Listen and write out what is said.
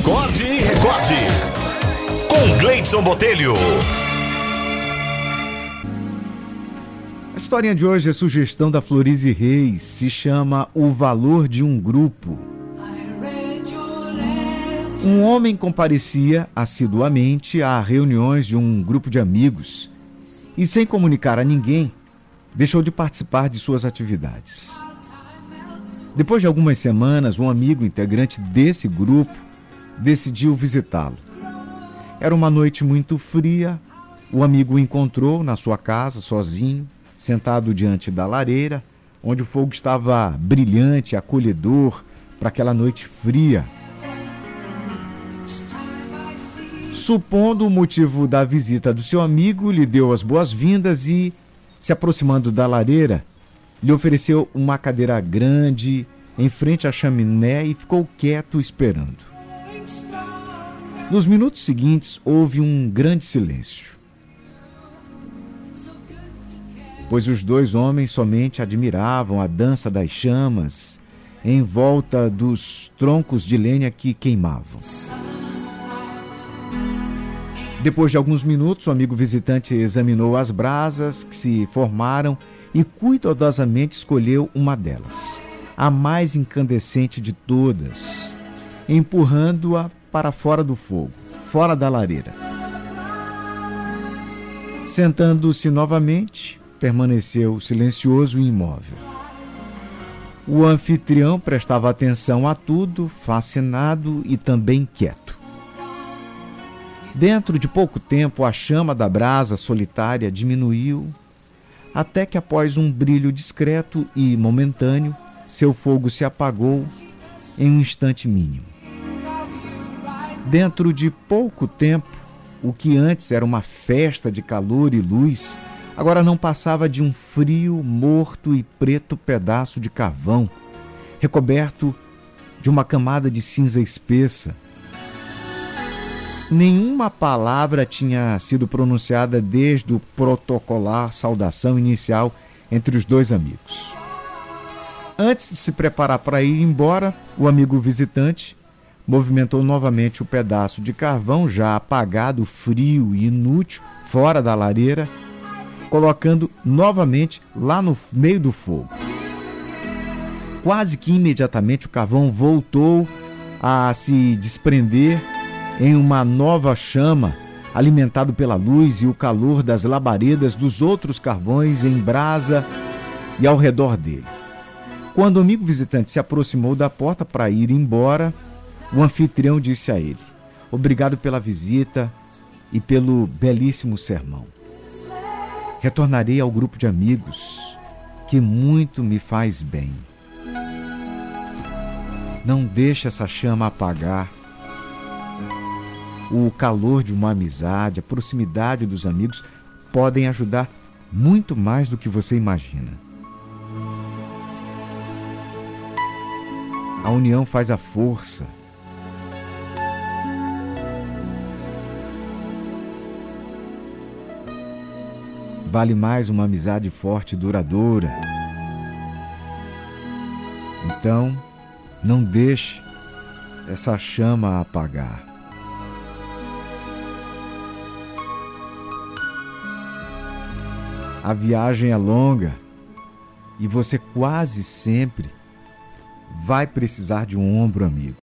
Acorde e recorde. Com Gleidson Botelho. A historinha de hoje é sugestão da Florize Reis. Se chama O Valor de um Grupo. Um homem comparecia assiduamente a reuniões de um grupo de amigos e, sem comunicar a ninguém, deixou de participar de suas atividades. Depois de algumas semanas, um amigo integrante desse grupo decidiu visitá-lo. Era uma noite muito fria. O amigo o encontrou na sua casa, sozinho, sentado diante da lareira, onde o fogo estava brilhante, acolhedor para aquela noite fria. Supondo o motivo da visita do seu amigo, lhe deu as boas-vindas e, se aproximando da lareira, lhe ofereceu uma cadeira grande em frente à chaminé e ficou quieto esperando. Nos minutos seguintes, houve um grande silêncio. Pois os dois homens somente admiravam a dança das chamas em volta dos troncos de lenha que queimavam. Depois de alguns minutos, o amigo visitante examinou as brasas que se formaram e cuidadosamente escolheu uma delas, a mais incandescente de todas, empurrando-a para fora do fogo, fora da lareira. Sentando-se novamente, permaneceu silencioso e imóvel. O anfitrião prestava atenção a tudo, fascinado e também quieto. Dentro de pouco tempo, a chama da brasa solitária diminuiu, até que, após um brilho discreto e momentâneo, seu fogo se apagou em um instante mínimo. Dentro de pouco tempo, o que antes era uma festa de calor e luz, agora não passava de um frio, morto e preto pedaço de carvão, recoberto de uma camada de cinza espessa. Nenhuma palavra tinha sido pronunciada desde o protocolar saudação inicial entre os dois amigos. Antes de se preparar para ir embora, o amigo visitante movimentou novamente o pedaço de carvão já apagado, frio e inútil, fora da lareira, colocando novamente lá no meio do fogo. Quase que imediatamente o carvão voltou a se desprender em uma nova chama, alimentado pela luz e o calor das labaredas dos outros carvões em brasa e ao redor dele. Quando o amigo visitante se aproximou da porta para ir embora, o anfitrião disse a ele: Obrigado pela visita e pelo belíssimo sermão. Retornarei ao grupo de amigos que muito me faz bem. Não deixe essa chama apagar o calor de uma amizade, a proximidade dos amigos podem ajudar muito mais do que você imagina. A união faz a força. Vale mais uma amizade forte e duradoura. Então, não deixe essa chama apagar. A viagem é longa e você quase sempre vai precisar de um ombro amigo.